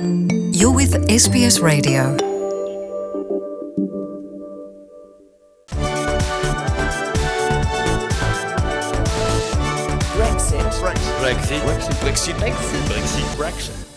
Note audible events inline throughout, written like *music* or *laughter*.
You're with SBS Radio. Brexit. Brexit. Brexit. Brexit.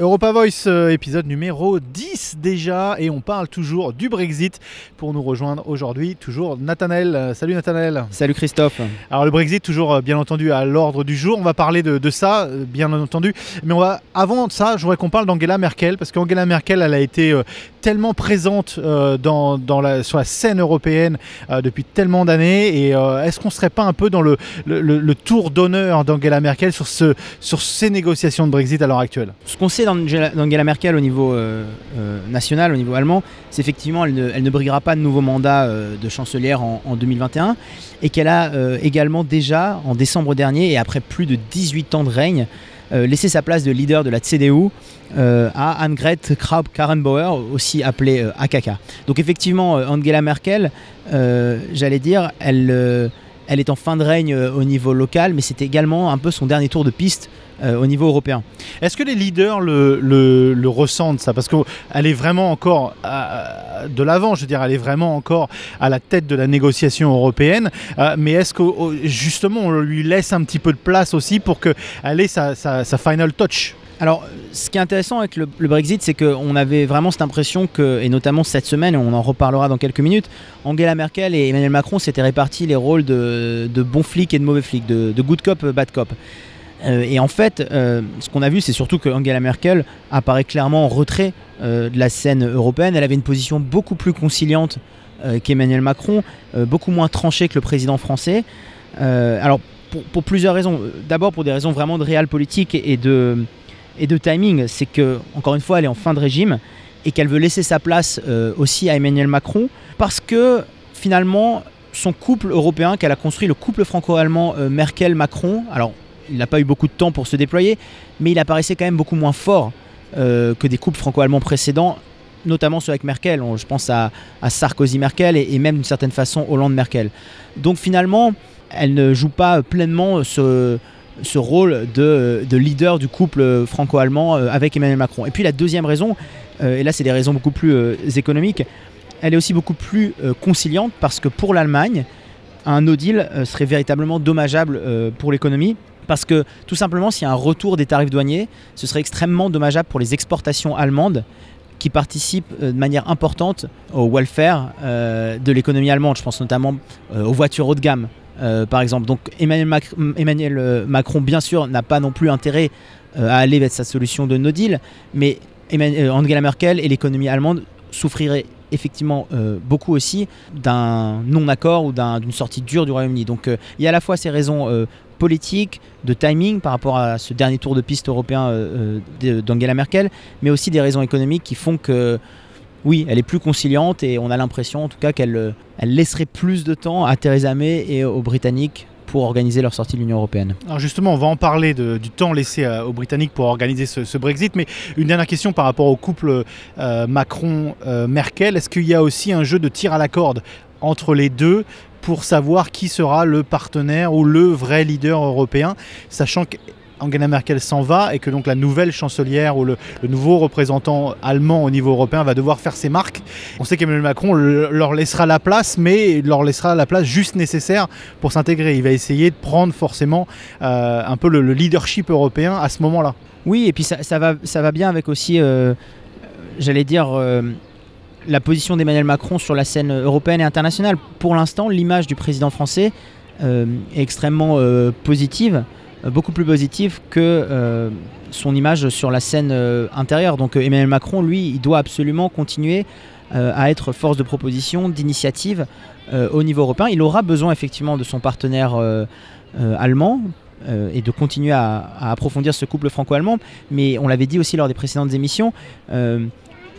Europa Voice, euh, épisode numéro 10 déjà, et on parle toujours du Brexit. Pour nous rejoindre aujourd'hui, toujours Nathanaël. Euh, Salut Nathanaël. Salut Christophe. Alors le Brexit, toujours euh, bien entendu à l'ordre du jour. On va parler de, de ça, bien entendu. Mais on va, avant ça, je voudrais qu'on parle d'Angela Merkel, parce qu'Angela Merkel, elle a été euh, tellement présente euh, dans, dans la, sur la scène européenne euh, depuis tellement d'années. Et est-ce qu'on ne serait pas un peu dans le, le- le- le tour d'honneur d'Angela Merkel sur, ce, sur ces négociations de Brexit à l'heure actuelle? Ce qu'on sait d'Angela Merkel au niveau euh, euh, national, au niveau allemand, c'est effectivement elle ne, briguera pas de nouveau mandat euh, de chancelière en, en 2021 et qu'elle a également déjà, en décembre dernier et après plus de 18 ans de règne, laissé sa place de leader de la CDU à Annegret Kramp-Karrenbauer, aussi appelée AKK. Donc effectivement, Angela Merkel, j'allais dire, elle, elle est en fin de règne euh, au niveau local, mais c'est également un peu son dernier tour de piste euh, au niveau européen. Est-ce que les leaders le, ressentent ça? Parce qu'elle est vraiment encore à- de l'avant, je veux dire, elle est vraiment encore à la tête de la négociation européenne. Euh, mais est-ce que justement on lui laisse un petit peu de place aussi pour qu'elle ait sa final touch? Alors, ce qui est intéressant avec le, Brexit, c'est qu'on avait vraiment cette impression que, et notamment cette semaine, et on en reparlera dans quelques minutes, Angela Merkel et Emmanuel Macron s'étaient répartis les rôles de, de bons flics et de mauvais flics, de, good cop, bad cop. Euh, et en fait, euh, ce qu'on a vu, c'est surtout que Angela Merkel apparaît clairement en retrait euh, de la scène européenne. Elle avait une position beaucoup plus conciliante euh, qu'Emmanuel Macron, euh, beaucoup moins tranchée que le président français. Euh, alors, pour, pour plusieurs raisons. D'abord, pour des raisons vraiment de réel politique et de, et de timing. C'est que, encore une fois, elle est en fin de régime et qu'elle veut laisser sa place euh, aussi à Emmanuel Macron parce que, finalement, son couple européen qu'elle a construit, le couple franco-allemand euh, Merkel-Macron, alors il n'a pas eu beaucoup de temps pour se déployer, mais il apparaissait quand même beaucoup moins fort euh, que des couples franco-allemands précédents, notamment ceux avec Merkel. Je pense à, Sarkozy-Merkel et même d'une certaine façon Hollande-Merkel. Donc finalement, elle ne joue pas pleinement ce, ce rôle de, de leader du couple franco-allemand euh, avec Emmanuel Macron. Et puis la deuxième raison, euh, et là c'est des raisons beaucoup plus euh, économiques, elle est aussi beaucoup plus conciliante parce que pour l'Allemagne, un no deal serait véritablement dommageable pour l'économie. Parce que tout simplement, s'il y a un retour des tarifs douaniers, ce serait extrêmement dommageable pour les exportations allemandes qui participent euh, de manière importante au welfare euh, de l'économie allemande. Je pense notamment euh, aux voitures haut de gamme, par exemple. Donc Emmanuel, Mac- Emmanuel, Macron, bien sûr, n'a pas non plus intérêt à aller vers sa solution de no deal, mais Angela Merkel et l'économie allemande souffriraient effectivement beaucoup aussi d'un non-accord ou d'un- d'une sortie dure du Royaume-Uni. Donc il y a à la fois ces raisons politiques, de timing par rapport à ce dernier tour de piste européen euh, euh, d'Angela Merkel, mais aussi des raisons économiques qui font que oui, elle est plus conciliante et on a l'impression en tout cas qu'elle euh, laisserait plus de temps à Theresa May et aux Britanniques pour organiser leur sortie de l'Union Européenne. Alors justement, on va en parler du temps laissé aux Britanniques pour organiser ce, Brexit, mais une dernière question par rapport au couple Macron-Merkel. Est-ce qu'il y a aussi un jeu de tir à la corde entre les deux pour savoir qui sera le partenaire ou le vrai leader européen, sachant qu'Angela Merkel s'en va et que donc la nouvelle chancelière ou le, nouveau représentant allemand au niveau européen va devoir faire ses marques. On sait qu'Emmanuel Macron le- leur laissera la place, mais leur laissera la place juste nécessaire pour s'intégrer. Il va essayer de prendre forcément euh, un peu le, le leadership européen à ce moment-là. Oui, et puis ça, ça va, ça va bien avec aussi, euh, j'allais dire, euh, la position d'Emmanuel Macron sur la scène européenne et internationale. Pour l'instant, l'image du président français euh, est extrêmement euh, positive, euh, beaucoup plus positive que son image sur la scène intérieure. Donc Emmanuel Macron, lui, il doit absolument continuer à être force de proposition, d'initiative au niveau européen. Il aura besoin effectivement de son partenaire allemand et de continuer à, approfondir ce couple franco-allemand. Mais on l'avait dit aussi lors des précédentes émissions,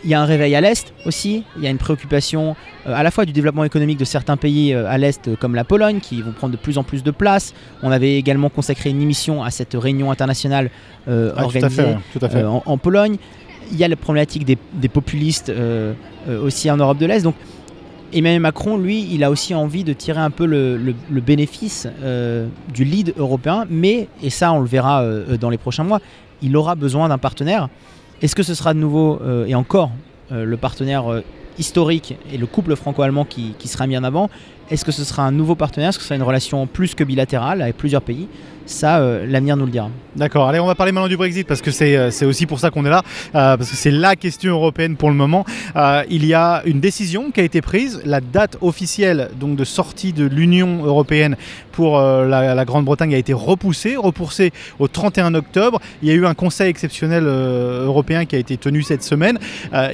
il y a un réveil à l'Est aussi, il y a une préoccupation euh, à la fois du développement économique de certains pays euh, à l'Est euh, comme la Pologne qui vont prendre de plus en plus de place. On avait également consacré une émission à cette réunion internationale Ah, organisée fait. En, en Pologne. Il y a la problématique des, des populistes aussi en Europe de l'Est. Donc Emmanuel Macron, lui, il a aussi envie de tirer un peu le, le- le bénéfice du lead européen, mais, et ça on le verra dans les prochains mois, il aura besoin d'un partenaire. Est-ce que ce sera de nouveau et encore le partenaire historique et le couple franco-allemand qui, qui, sera mis en avant Est-ce que ce sera un nouveau partenaire? Est-ce que ce sera une relation plus que bilatérale avec plusieurs pays? Ça, euh, l'avenir nous le dira. D'accord, allez, on va parler maintenant du Brexit parce que c'est, euh, aussi pour ça qu'on est là, euh, parce que c'est la question européenne pour le moment. il y a une décision qui a été prise, la date officielle donc, de sortie de l'Union européenne pour la, Grande-Bretagne a été repoussée, repoussée au 31 octobre. Il y a eu un conseil exceptionnel européen qui a été tenu cette semaine.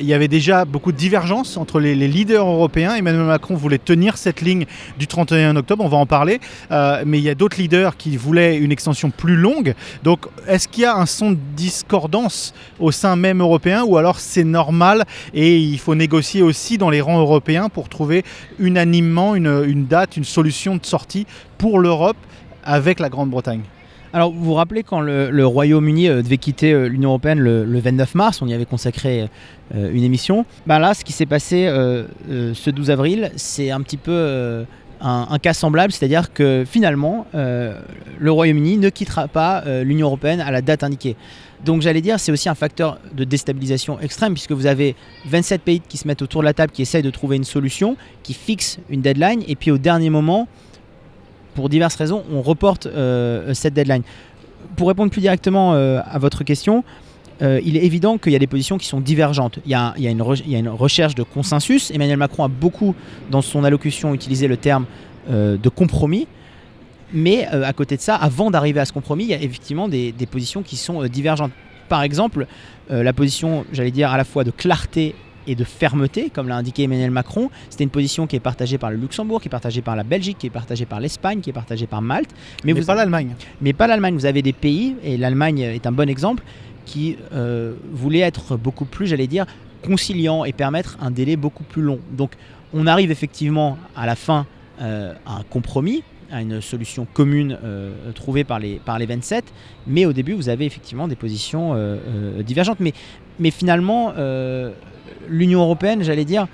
il y avait déjà beaucoup de divergences entre les, leaders européens. Emmanuel Macron voulait tenir cette ligne du 31 octobre, on va en parler, mais il y a d'autres leaders qui voulaient une extension plus longue. Donc est-ce qu'il y a un son de discordance au sein même européen ou alors c'est normal et il faut négocier aussi dans les rangs européens pour trouver unanimement une, date, une solution de sortie pour l'Europe avec la Grande-Bretagne? Alors, vous vous rappelez quand le, Royaume-Uni euh, devait quitter euh, l'Union Européenne le, 29 mars, on y avait consacré euh, une émission. Ben là, ce qui s'est passé ce 12 avril, c'est un petit peu un, cas semblable, c'est-à-dire que finalement, le Royaume-Uni ne quittera pas l'Union européenne à la date indiquée. Donc j'allais dire, c'est aussi un facteur de déstabilisation extrême, puisque vous avez 27 pays qui se mettent autour de la table, qui essayent de trouver une solution, qui fixent une deadline, et puis au dernier moment, pour diverses raisons, on reporte euh, cette deadline. Pour répondre plus directement à votre question, euh, il est évident qu'il y a des positions qui sont divergentes. Il y a, une recherche de consensus. Emmanuel Macron a beaucoup, dans son allocution, utilisé le terme euh, de compromis. Mais euh, à côté de ça, avant d'arriver à ce compromis, il y a effectivement des, positions qui sont divergentes. Par exemple, la position, j'allais dire, à la fois de clarté et de fermeté, comme l'a indiqué Emmanuel Macron. C'était une position qui est partagée par le Luxembourg, qui est partagée par la Belgique, qui est partagée par l'Espagne, qui est partagée par Malte. Mais, vous pas l'Allemagne. Mais pas l'Allemagne. Vous avez des pays, et l'Allemagne est un bon exemple, qui euh, voulait être beaucoup plus, j'allais dire, conciliant et permettre un délai beaucoup plus long. Donc on arrive effectivement à la fin euh, à un compromis, à une solution commune euh, trouvée par les, par les 27, mais au début vous avez effectivement des positions divergentes. Mais, mais finalement, l'Union européenne, j'allais dire,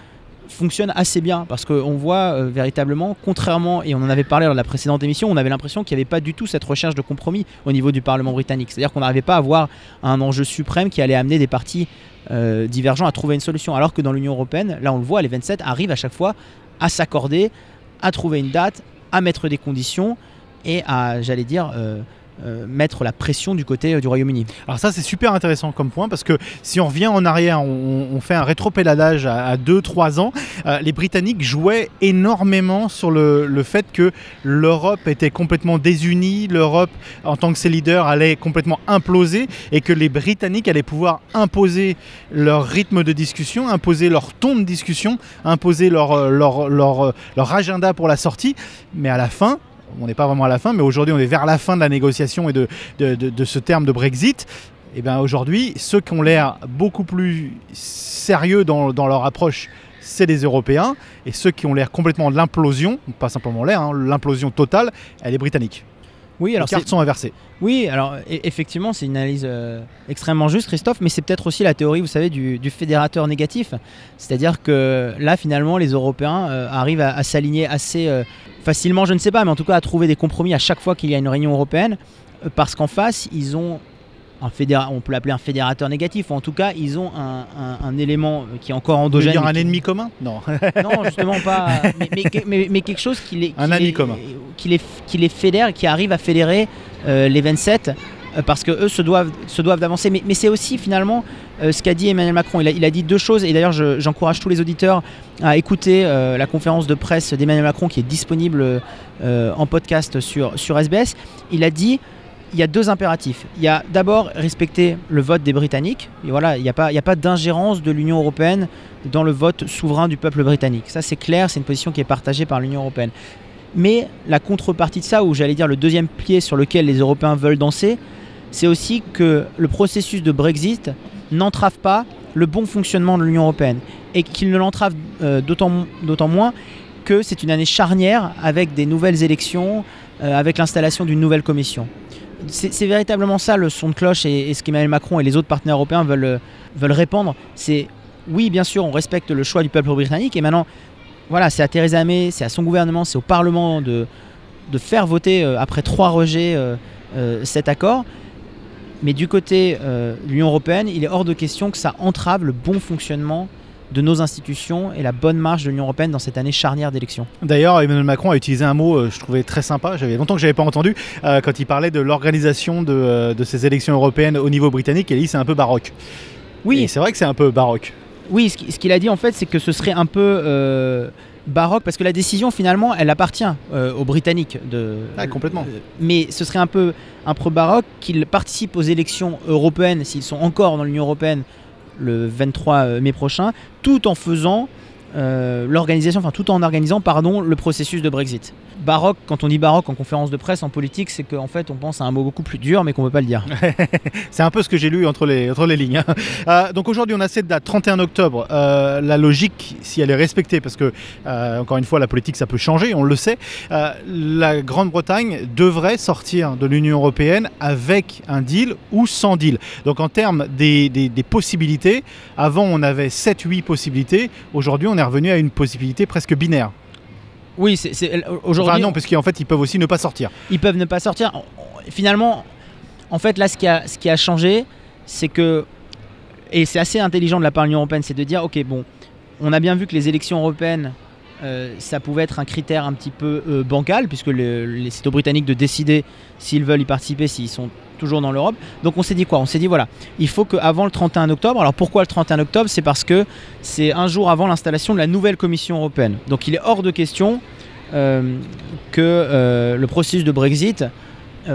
fonctionne assez bien parce qu'on voit euh, véritablement, contrairement, et on en avait parlé dans la précédente émission, on avait l'impression qu'il n'y avait pas du tout cette recherche de compromis au niveau du Parlement britannique. C'est-à-dire qu'on n'arrivait pas à avoir un enjeu suprême qui allait amener des partis euh, divergents à trouver une solution. Alors que dans l'Union européenne, là on le voit, les 27 arrivent à chaque fois à s'accorder, à trouver une date, à mettre des conditions et à, j'allais dire, euh, euh, mettre la pression du côté euh, du Royaume-Uni. Alors ça c'est super intéressant comme point parce que si on revient en arrière, on, fait un rétropédalage à 2-3 ans, euh, les Britanniques jouaient énormément sur le, fait que l'Europe était complètement désunie, l'Europe en tant que ses leaders allait complètement imploser et que les Britanniques allaient pouvoir imposer leur rythme de discussion, imposer leur ton de discussion, imposer leur, leur, leur agenda pour la sortie. Mais à la fin, on n'est pas vraiment à la fin, mais aujourd'hui on est vers la fin de la négociation et de, ce terme de Brexit. Et bien aujourd'hui, ceux qui ont l'air beaucoup plus sérieux dans, leur approche, c'est les Européens. Et ceux qui ont l'air complètement de l'implosion, pas simplement l'air, hein, l'implosion totale, elle est britannique. Oui, alors les cartes sont inversées. Oui, alors e-, effectivement, c'est une analyse euh, extrêmement juste, Christophe, mais c'est peut-être aussi la théorie, vous savez, du, fédérateur négatif. C'est-à-dire que là, finalement, les Européens euh, arrivent à, s'aligner assez euh, facilement, je ne sais pas, mais en tout cas à trouver des compromis à chaque fois qu'il y a une réunion européenne, parce qu'en face, ils ont on peut l'appeler un fédérateur négatif, ou en tout cas, ils ont un, élément qui est encore endogène. Dire un ennemi commun Non. non, justement pas. *laughs* Mais, quelque chose qui les, un les, commun. Qui les, qui les fédère, qui arrive à fédérer euh, les 27 euh, parce que eux se doivent, se doivent d'avancer. Mais, c'est aussi finalement euh, ce qu'a dit Emmanuel Macron. Il a, il a, dit deux choses, et d'ailleurs j'encourage tous les auditeurs à écouter la conférence de presse d'Emmanuel Macron qui est disponible en podcast sur, sur SBS. Il a dit il y a deux impératifs. Il y a d'abord respecter le vote des Britanniques. Et voilà, il n'y a pas, d'ingérence de l'Union européenne dans le vote souverain du peuple britannique. Ça, c'est clair, c'est une position qui est partagée par l'Union européenne. Mais la contrepartie de ça, ou j'allais dire le deuxième pied sur lequel les Européens veulent danser, c'est aussi que le processus de Brexit n'entrave pas le bon fonctionnement de l'Union européenne. Et qu'il ne l'entrave euh, d'autant moins que c'est une année charnière avec des nouvelles élections, euh, avec l'installation d'une nouvelle commission c'est véritablement ça le son de cloche et, ce qu'Emmanuel Macron et les autres partenaires européens veulent, euh, veulent répandre. C'est oui, bien sûr, on respecte le choix du peuple britannique et maintenant, voilà, c'est à Theresa May, c'est à son gouvernement, c'est au Parlement de, faire voter euh, après trois rejets euh, cet accord. Mais du côté de l'Union européenne, il est hors de question que ça entrave le bon fonctionnement de nos institutions et la bonne marche de l'Union européenne dans cette année charnière d'élections. D'ailleurs, Emmanuel Macron a utilisé un mot, euh, je trouvais très sympa, j'avais longtemps que je n'avais pas entendu, euh, quand il parlait de l'organisation de, euh, de ces élections européennes au niveau britannique, il a dit c'est un peu baroque. Oui, Et c'est vrai que c'est un peu baroque. Oui, ce qui- ce qu'il a dit en fait, c'est que ce serait un peu euh, baroque parce que la décision finalement, elle appartient euh, aux Britanniques. De, Ah, complètement. Euh, mais ce serait un peu, un peu baroque qu'ils participent aux élections européennes s'ils sont encore dans l'Union européenne le 23 mai prochain, tout en faisant euh, l'organisation, enfin tout en organisant, pardon, le processus de Brexit. Baroque, quand on dit baroque en conférence de presse, en politique, c'est qu'en fait on pense à un mot beaucoup plus dur, mais qu'on ne peut pas le dire. *laughs* C'est un peu ce que j'ai lu entre les, lignes. hein. Euh, donc aujourd'hui, on a cette date, 31 octobre. Euh, la logique, si elle est respectée, parce que, euh, encore une fois, la politique, ça peut changer, on le sait, la Grande-Bretagne devrait sortir de l'Union européenne avec un deal ou sans deal. Donc en termes des possibilités, avant, on avait 7-8 possibilités. Aujourd'hui, on est revenu à une possibilité presque binaire. Oui, c'est aujourd'hui. Enfin non, parce qu'en fait, ils peuvent aussi ne pas sortir. ils peuvent ne pas sortir. Finalement, en fait, là, ce qui a, ce qui a changé, c'est que, et c'est assez intelligent de la part de l'Union européenne, c'est de dire, ok, bon, on a bien vu que les élections européennes, euh, ça pouvait être un critère un petit peu euh, bancal, puisque le- les, c'est Britanniques de décider s'ils veulent y participer, s'ils sont toujours dans l'Europe. Donc on s'est dit quoi? On s'est dit, voilà, il faut qu'avant le 31 octobre, alors pourquoi le 31 octobre? C'est parce que c'est un jour avant l'installation de la nouvelle Commission européenne. Donc il est hors de question euh, que le processus de Brexit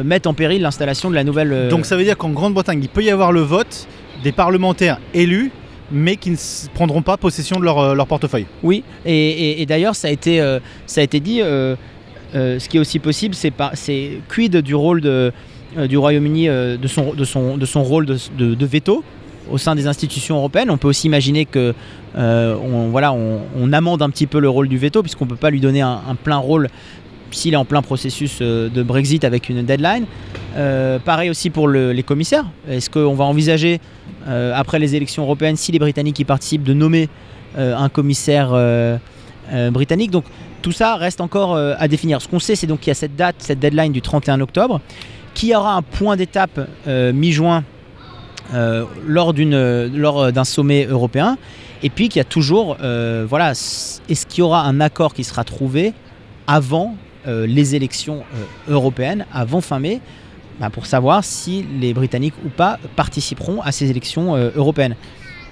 mette en péril l'installation de la nouvelle. euh, Donc ça veut dire qu'en Grande-Bretagne, il peut y avoir le vote des parlementaires élus, mais qui ne prendront pas possession de leur, euh, portefeuille. Oui, et, d'ailleurs ça a été, euh, ça a été dit. euh, ce qui est aussi possible, c'est quid du rôle de, du Royaume-Uni de son, de son, de son rôle de, de- veto au sein des institutions européennes? On peut aussi imaginer que euh, on, voilà, on, amende un petit peu le rôle du veto puisqu'on peut pas lui donner un, plein rôle s'il est en plein processus de Brexit avec une deadline. Euh, pareil aussi pour le- les commissaires. Est-ce qu'on va envisager euh, après les élections européennes, si les Britanniques y participent, de nommer euh, un commissaire britannique? Donc tout ça reste encore à définir. Ce qu'on sait, c'est donc qu'il y a cette date, cette deadline du 31 octobre, qui aura un point d'étape mi-juin lors d'un sommet européen, et puis qu'il y a toujours, voilà, est-ce qu'il y aura un accord qui sera trouvé avant les élections européennes, avant fin mai, bah, pour savoir si les Britanniques ou pas participeront à ces élections euh, européennes.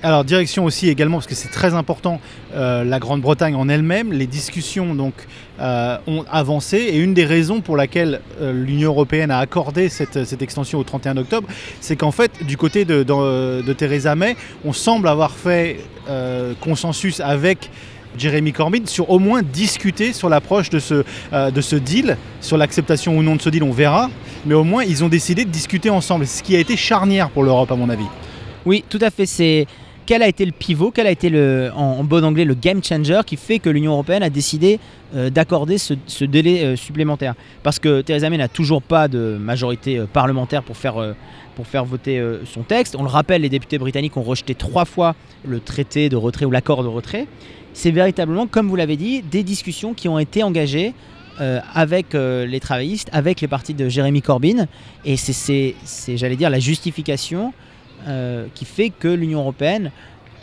Alors direction aussi également, parce que c'est très important, euh, la Grande-Bretagne en elle-même, les discussions donc euh, ont avancé, et une des raisons pour laquelle l'Union européenne a accordé cette, extension au 31 octobre, c'est qu'en fait, du côté de, Theresa May, on semble avoir fait consensus avec Jeremy Corbyn sur au moins discuter sur l'approche de ce, euh, de ce deal, sur l'acceptation ou non de ce deal, on verra, mais au moins ils ont décidé de discuter ensemble, ce qui a été charnière pour l'Europe à mon avis. Oui, tout à fait. C'est quel a été le pivot, quel a été le, en, bon anglais le game changer qui fait que l'Union européenne a décidé euh, d'accorder ce, ce délai euh, supplémentaire? Parce que Theresa May n'a toujours pas de majorité parlementaire pour faire, pour faire voter son texte. On le rappelle, les députés britanniques ont rejeté trois fois le traité de retrait ou l'accord de retrait. C'est véritablement, comme vous l'avez dit, des discussions qui ont été engagées euh, avec euh, les travaillistes, avec les partis de Jérémy Corbyn. Et c'est- j'allais dire, la justification euh, qui fait que l'Union européenne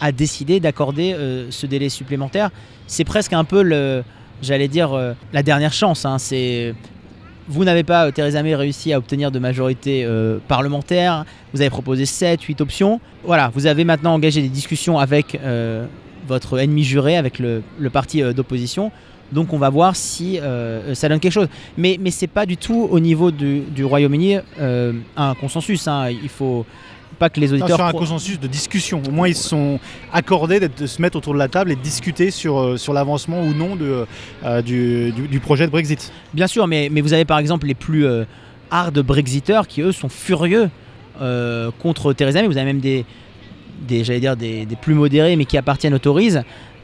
a décidé d'accorder ce délai supplémentaire. C'est presque un peu, j'allais dire, la dernière chance. hein. Vous n'avez pas, Theresa May, réussi à obtenir de majorité parlementaire. Vous avez proposé 7, 8 options. Voilà, vous avez maintenant engagé des discussions avec votre ennemi juré, avec le, le parti euh, d'opposition. Donc on va voir si euh, ça donne quelque chose. Mais, mais c'est pas du tout au niveau du, du Royaume-Uni euh, un consensus. hein. Il faut pas que les Non, auditeurs... sur un pro- consensus de discussion. Au moins, ils se sont accordés de se mettre autour de la table et de discuter sur, euh, sur l'avancement ou non de, euh, du, du- du projet de Brexit. Bien sûr, mais, mais vous avez par exemple les plus euh, hard Brexiteurs qui eux sont furieux euh, contre Theresa May. Vous avez même des, des j'allais dire des, plus modérés, mais qui appartiennent aux Tories,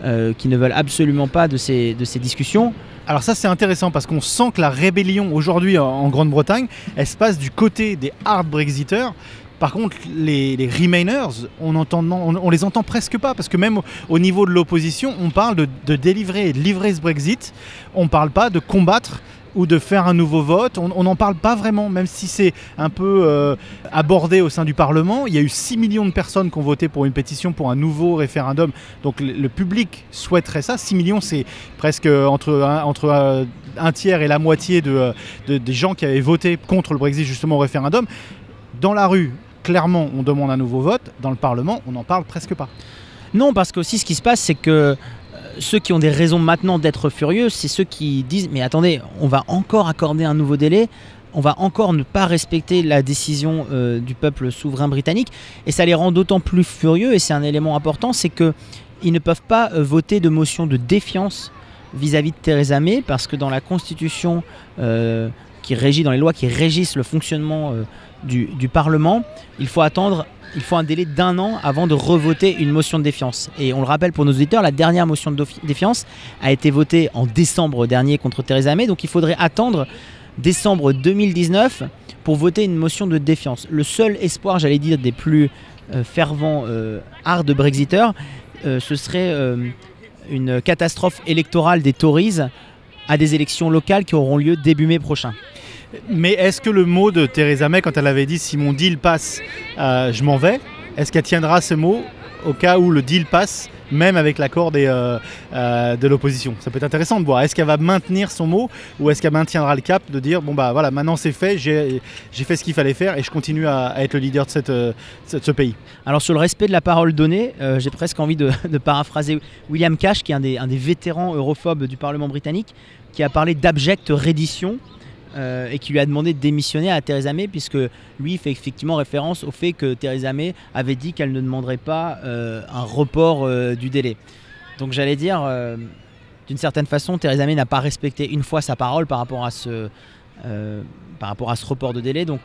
euh, qui ne veulent absolument pas de ces, de ces discussions. Alors ça, c'est intéressant parce qu'on sent que la rébellion aujourd'hui en, Grande-Bretagne, elle se passe du côté des hard Brexiteurs. Par contre, les, les Remainers, on, entend, on, les entend presque pas parce que même au, au niveau de l'opposition, on parle de, de délivrer de livrer ce Brexit. On ne parle pas de combattre ou de faire un nouveau vote. On n'en parle pas vraiment, même si c'est un peu euh, abordé au sein du Parlement. Il y a eu 6 millions de personnes qui ont voté pour une pétition pour un nouveau référendum. Donc le, public souhaiterait ça. 6 millions, c'est presque entre, un, entre euh, un tiers et la moitié de, euh, de- des gens qui avaient voté contre le Brexit justement au référendum. Dans la rue, clairement, on demande un nouveau vote. Dans le Parlement, on n'en parle presque pas. Non, parce qu'aussi ce qui se passe, c'est que euh, ceux qui ont des raisons maintenant d'être furieux, c'est ceux qui disent mais attendez, on va encore accorder un nouveau délai, on va encore ne pas respecter la décision euh, du peuple souverain britannique, et ça les rend d'autant plus furieux. Et c'est un élément important, c'est que ils ne peuvent pas euh, voter de motion de défiance vis-à-vis de Theresa May, parce que dans la Constitution euh, qui régit, dans les lois qui régissent le fonctionnement du Parlement, il faut attendre il faut un délai d'un an avant de revoter une motion de défiance. Et on le rappelle pour nos auditeurs, la dernière motion de défiance a été votée en décembre dernier contre Theresa May, donc il faudrait attendre décembre 2019 pour voter une motion de défiance. Le seul espoir, j'allais dire, des plus euh, fervents euh, hard Brexiteurs, euh, ce serait euh, une catastrophe électorale des Tories à des élections locales qui auront lieu début mai prochain. Mais est-ce que le mot de Theresa May, quand elle avait dit si mon deal passe, euh, je m'en vais, est-ce qu'elle tiendra ce mot au cas où le deal passe, même avec l'accord euh, euh, de l'opposition? Ça peut être intéressant de voir. Est-ce qu'elle va maintenir son mot ou est-ce qu'elle maintiendra le cap de dire bon bah voilà, maintenant c'est fait, j'ai fait ce qu'il fallait faire et je continue à, être le leader de, cette, de ce pays? Alors sur le respect de la parole donnée, j'ai presque envie de, *laughs* de paraphraser William Cash, qui est un des, un des vétérans europhobes du Parlement britannique, qui a parlé d'abjecte reddition euh, et qui lui a demandé de démissionner à Theresa May, puisque lui fait effectivement référence au fait que Theresa May avait dit qu'elle ne demanderait pas euh, un report euh, du délai. Donc j'allais dire, d'une certaine façon, Theresa May n'a pas respecté une fois sa parole par rapport à ce, par rapport à ce report de délai. Donc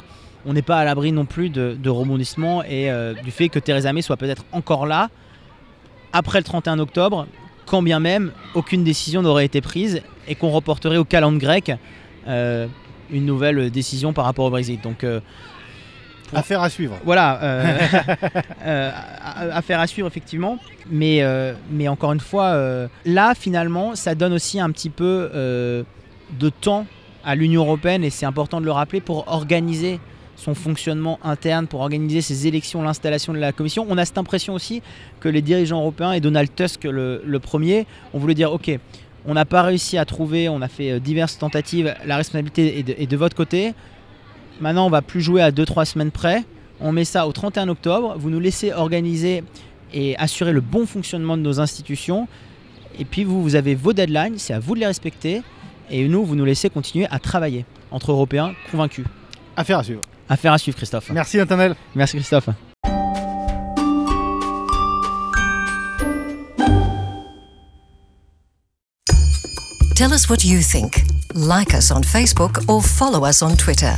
on n'est pas à l'abri non plus de, de rebondissements et du fait que Theresa May soit peut-être encore là après le 31 octobre, quand bien même aucune décision n'aurait été prise et qu'on reporterait au calendrier grec une nouvelle décision par rapport au Brexit. Donc euh, Pour- Affaire à suivre. voilà, euh, *laughs* *laughs* euh, affaire à suivre effectivement. Mais, euh, mais encore une fois, euh, là finalement, ça donne aussi un petit peu euh, de temps à l'Union européenne et c'est important de le rappeler pour organiser son fonctionnement interne, pour organiser ses élections, l'installation de la commission. On a cette impression aussi que les dirigeants européens et Donald Tusk le, le premier ont voulu dire ok, on n'a pas réussi à trouver, on a fait euh, diverses tentatives, la responsabilité est de, est de votre côté. Maintenant, on va plus jouer à 2-3 semaines près. On met ça au 31 octobre. Vous nous laissez organiser et assurer le bon fonctionnement de nos institutions. Et puis vous, vous avez vos deadlines, c'est à vous de les respecter. Et nous, vous nous laissez continuer à travailler entre Européens convaincus. Affaire à suivre. Affaire à suivre, Christophe. Merci Nathanaël. Merci, Christophe. Tell us what you think. Like us on Facebook or follow us on Twitter.